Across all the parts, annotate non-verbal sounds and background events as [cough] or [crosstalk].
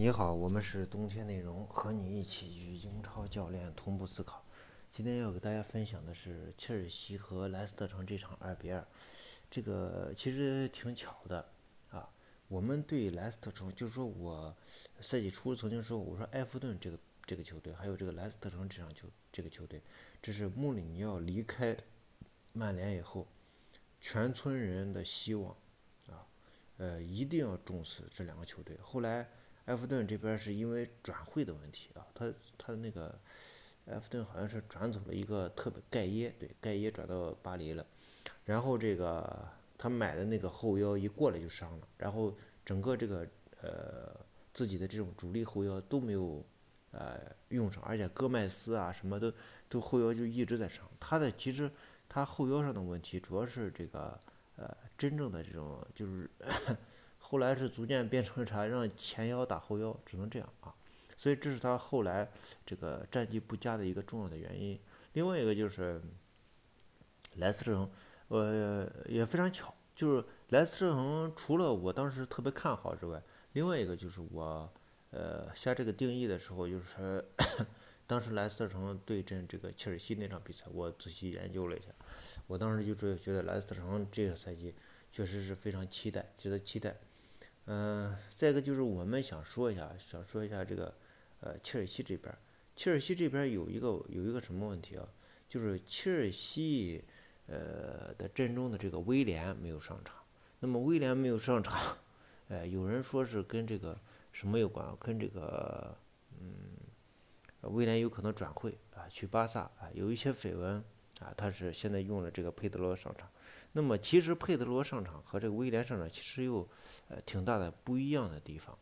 你好，我们是冬天内容，和你一起与英超教练同步思考。今天要给大家分享的是切尔西和莱斯特城这场二比二，这个其实挺巧的啊。我们对莱斯特城，就是说我赛季初曾经说，我说埃弗顿这个这个球队，还有这个莱斯特城这场球这个球队，这是穆里尼奥离开曼联以后，全村人的希望啊，呃，一定要重视这两个球队。后来。埃弗顿这边是因为转会的问题啊，他他的那个埃弗顿好像是转走了一个特别盖耶，对，盖耶转到巴黎了，然后这个他买的那个后腰一过来就伤了，然后整个这个呃自己的这种主力后腰都没有呃用上，而且戈麦斯啊什么的都后腰就一直在伤，他的其实他后腰上的问题主要是这个呃真正的这种就是。后来是逐渐变成啥？让前腰打后腰，只能这样啊。所以这是他后来这个战绩不佳的一个重要的原因。另外一个就是莱斯特城，呃，也非常巧，就是莱斯特城除了我当时特别看好之外，另外一个就是我呃下这个定义的时候，就是 [coughs] 当时莱斯特城对阵这个切尔西那场比赛，我仔细研究了一下，我当时就是觉得莱斯特城这个赛季确实是非常期待，值得期待。嗯，再一个就是我们想说一下，想说一下这个，呃，切尔西这边，切尔西这边有一个有一个什么问题啊？就是切尔西，呃的阵中的这个威廉没有上场。那么威廉没有上场，呃，有人说是跟这个什么有关？跟这个，嗯，威廉有可能转会啊，去巴萨啊，有一些绯闻啊，他是现在用了这个佩德罗上场。那么其实佩德罗上场和这个威廉上场其实又。呃，挺大的不一样的地方。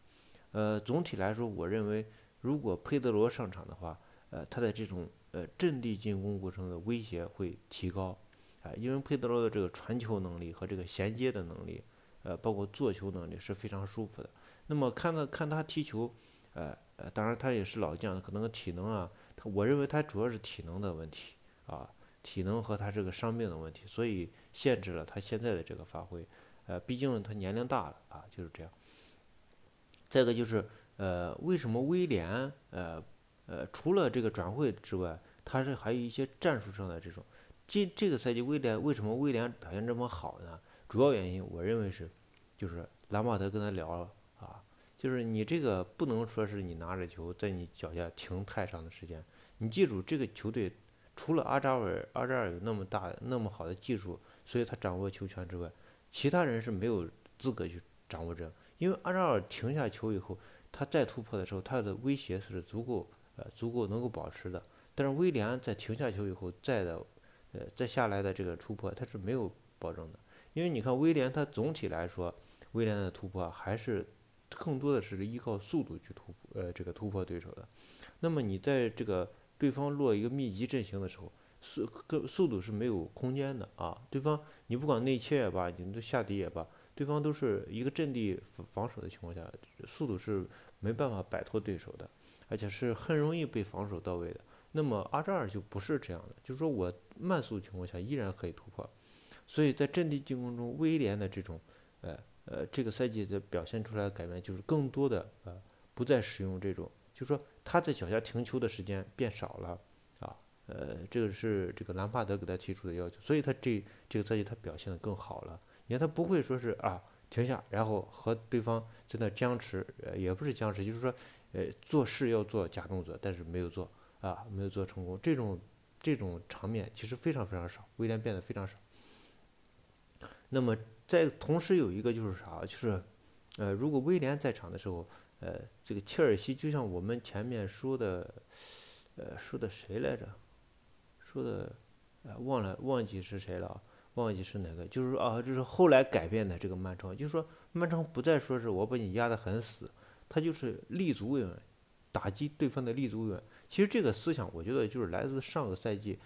呃，总体来说，我认为如果佩德罗上场的话，呃，他的这种呃阵地进攻过程的威胁会提高。啊，因为佩德罗的这个传球能力和这个衔接的能力，呃，包括做球能力是非常舒服的。那么看他看他踢球，呃呃，当然他也是老将，可能体能啊，他我认为他主要是体能的问题啊，体能和他这个伤病的问题，所以限制了他现在的这个发挥。呃，毕竟他年龄大了啊，就是这样。再一个就是，呃，为什么威廉，呃，呃，除了这个转会之外，他是还有一些战术上的这种。这这个赛季威廉为什么威廉表现这么好呢？主要原因我认为是，就是兰帕德跟他聊了啊，就是你这个不能说是你拿着球在你脚下停太长的时间。你记住，这个球队除了阿扎尔，阿扎尔有那么大那么好的技术，所以他掌握球权之外。其他人是没有资格去掌握这，因为阿扎尔停下球以后，他再突破的时候，他的威胁是足够呃足够能够保持的。但是威廉在停下球以后再的呃再下来的这个突破，他是没有保证的。因为你看威廉，他总体来说，威廉的突破还是更多的是依靠速度去突破呃这个突破对手的。那么你在这个对方落一个密集阵型的时候，速跟速度是没有空间的啊！对方你不管内切也罢，你都下底也罢，对方都是一个阵地防守的情况下，速度是没办法摆脱对手的，而且是很容易被防守到位的。那么阿扎尔就不是这样的，就是说我慢速情况下依然可以突破。所以在阵地进攻中，威廉的这种，呃呃，这个赛季的表现出来的改变就是更多的呃不再使用这种，就是说他在脚下停球的时间变少了。啊呃，这个是这个兰帕德给他提出的要求，所以他这这个赛季他表现的更好了。你看他不会说是啊停下，然后和对方在那僵持，呃，也不是僵持，就是说，呃，做事要做假动作，但是没有做啊，没有做成功。这种这种场面其实非常非常少，威廉变得非常少。那么在同时有一个就是啥，就是呃，如果威廉在场的时候，呃，这个切尔西就像我们前面说的，呃，说的谁来着？说的，呃，忘了，忘记是谁了，忘记是哪个，就是说啊，就是后来改变的这个曼城，就是说曼城不再说是我把你压得很死，他就是立足未稳，打击对方的立足未稳。其实这个思想，我觉得就是来自上个赛季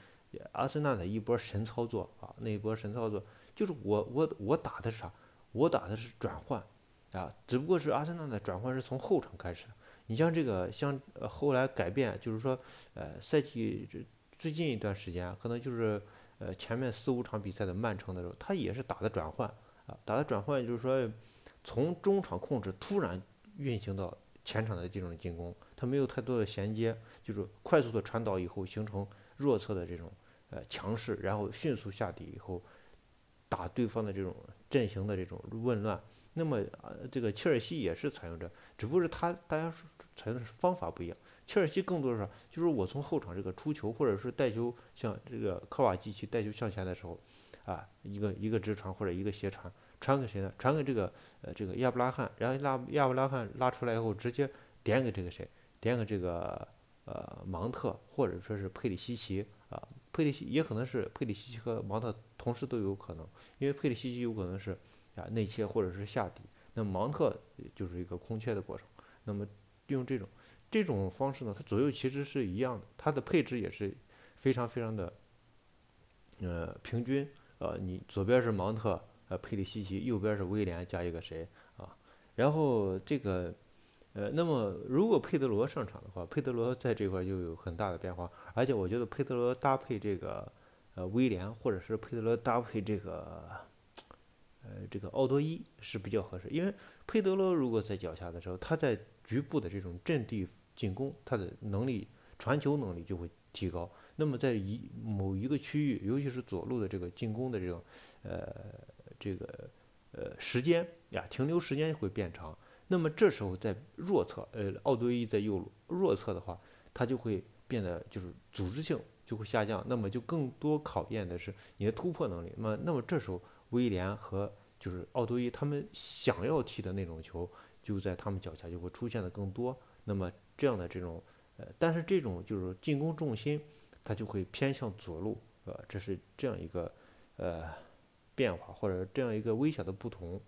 阿森纳的一波神操作啊，那一波神操作就是我我我打的是啥？我打的是转换啊，只不过是阿森纳的转换是从后场开始。你像这个，像后来改变，就是说，呃，赛季这。最近一段时间，可能就是呃前面四五场比赛的曼城的时候，他也是打的转换啊，打的转换就是说从中场控制突然运行到前场的这种进攻，他没有太多的衔接，就是快速的传导以后形成弱侧的这种呃强势，然后迅速下底以后打对方的这种阵型的这种紊乱。那么呃，这个切尔西也是采用着，只不过是他大家采用的方法不一样。切尔西更多的是就是我从后场这个出球，或者是带球向这个科瓦基奇带球向前的时候，啊，一个一个直传或者一个斜传，传给谁呢？传给这个呃这个亚布拉罕，然后拉亚布拉罕拉出来以后，直接点给这个谁？点给这个呃芒特或者说是佩里西奇啊，佩里西也可能是佩里西奇和芒特同时都有可能，因为佩里西奇有可能是。啊，内切或者是下底，那芒特就是一个空切的过程。那么用这种这种方式呢，它左右其实是一样的，它的配置也是非常非常的呃平均。呃，你左边是芒特，呃佩里西奇，右边是威廉加一个谁啊？然后这个呃，那么如果佩德罗上场的话，佩德罗在这块就有很大的变化。而且我觉得佩德罗搭配这个呃威廉，或者是佩德罗搭配这个。呃，这个奥多伊是比较合适，因为佩德罗如果在脚下的时候，他在局部的这种阵地进攻，他的能力传球能力就会提高。那么在一某一个区域，尤其是左路的这个进攻的这种，呃，这个呃时间呀，停留时间会变长。那么这时候在弱侧，呃，奥多伊在右路弱侧的话，他就会变得就是组织性就会下降。那么就更多考验的是你的突破能力。那么，那么这时候。威廉和就是奥多伊，他们想要踢的那种球，就在他们脚下就会出现的更多。那么这样的这种，呃，但是这种就是进攻重心，它就会偏向左路，呃，这是这样一个呃变化，或者这样一个微小的不同。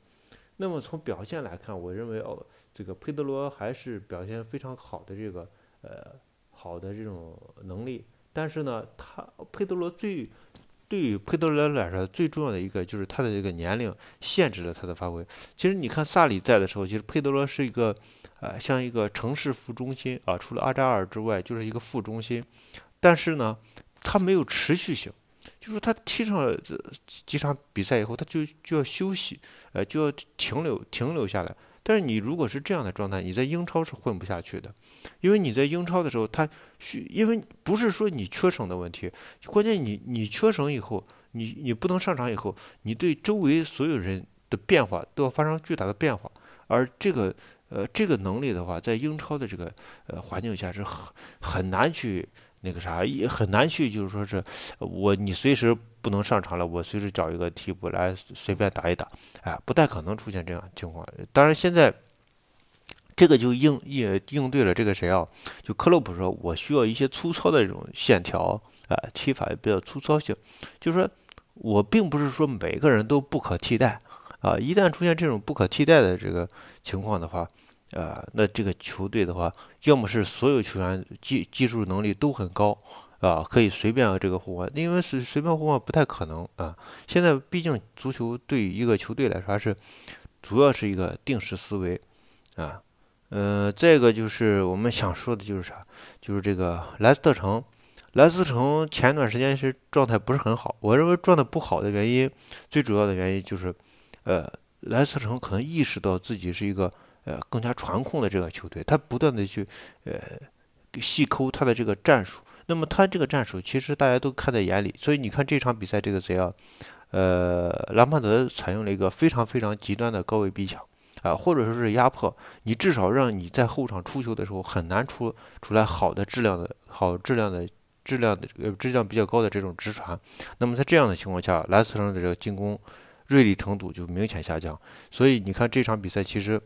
那么从表现来看，我认为哦，这个佩德罗还是表现非常好的这个呃好的这种能力。但是呢，他佩德罗最。对于佩德罗来说，最重要的一个就是他的这个年龄限制了他的发挥。其实你看萨里在的时候，其实佩德罗是一个，呃，像一个城市副中心啊，除了阿扎尔之外，就是一个副中心。但是呢，他没有持续性，就是他踢上了这几场比赛以后，他就就要休息，呃，就要停留停留下来。但是你如果是这样的状态，你在英超是混不下去的，因为你在英超的时候，他需因为不是说你缺省的问题，关键你你缺省以后，你你不能上场以后，你对周围所有人的变化都要发生巨大的变化，而这个呃这个能力的话，在英超的这个呃环境下是很很难去。那个啥也很难去，就是说是我你随时不能上场了，我随时找一个替补来随便打一打，哎，不太可能出现这样情况。当然现在这个就应应应对了这个谁啊？就克洛普说，我需要一些粗糙的这种线条，啊，踢法也比较粗糙性。就是说我并不是说每个人都不可替代啊，一旦出现这种不可替代的这个情况的话。呃，那这个球队的话，要么是所有球员技技术能力都很高，啊，可以随便这个互换，因为随随便互换不太可能啊。现在毕竟足球对于一个球队来说，还是主要是一个定时思维，啊，呃，再一个就是我们想说的就是啥，就是这个莱斯特城，莱斯特城前一段时间是状态不是很好，我认为状态不好的原因，最主要的原因就是，呃，莱斯特城可能意识到自己是一个。呃，更加传控的这个球队，他不断的去呃细抠他的这个战术。那么他这个战术其实大家都看在眼里，所以你看这场比赛这个谁啊？呃，兰帕德采用了一个非常非常极端的高位逼抢啊，或者说是压迫，你至少让你在后场出球的时候很难出出来好的质量的好质量的质量的呃质量比较高的这种直传。那么在这样的情况下，莱斯特城的这个进攻锐利程度就明显下降。所以你看这场比赛其实。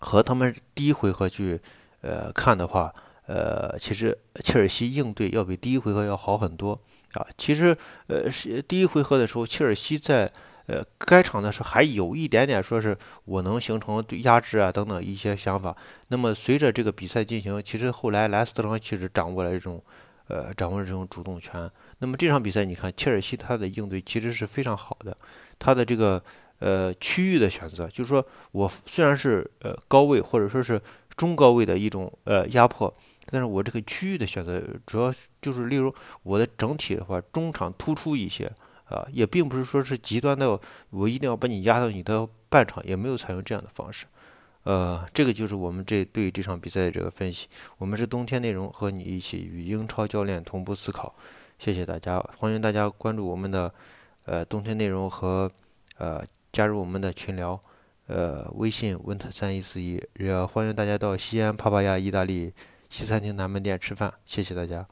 和他们第一回合去，呃看的话，呃，其实切尔西应对要比第一回合要好很多啊。其实，呃，是第一回合的时候，切尔西在呃开场的时候还有一点点说是我能形成对压制啊等等一些想法。那么随着这个比赛进行，其实后来莱斯特城其实掌握了这种，呃，掌握了这种主动权。那么这场比赛你看，切尔西他的应对其实是非常好的，他的这个。呃，区域的选择，就是说我虽然是呃高位或者说是中高位的一种呃压迫，但是我这个区域的选择主要就是，例如我的整体的话，中场突出一些啊，也并不是说是极端的，我一定要把你压到你的半场，也没有采用这样的方式，呃，这个就是我们这对这场比赛的这个分析。我们是冬天内容，和你一起与英超教练同步思考。谢谢大家，欢迎大家关注我们的呃冬天内容和呃加入我们的群聊，呃微信温特三一四一，也欢迎大家到西安帕帕亚意大利西餐厅南门店吃饭。谢谢大家。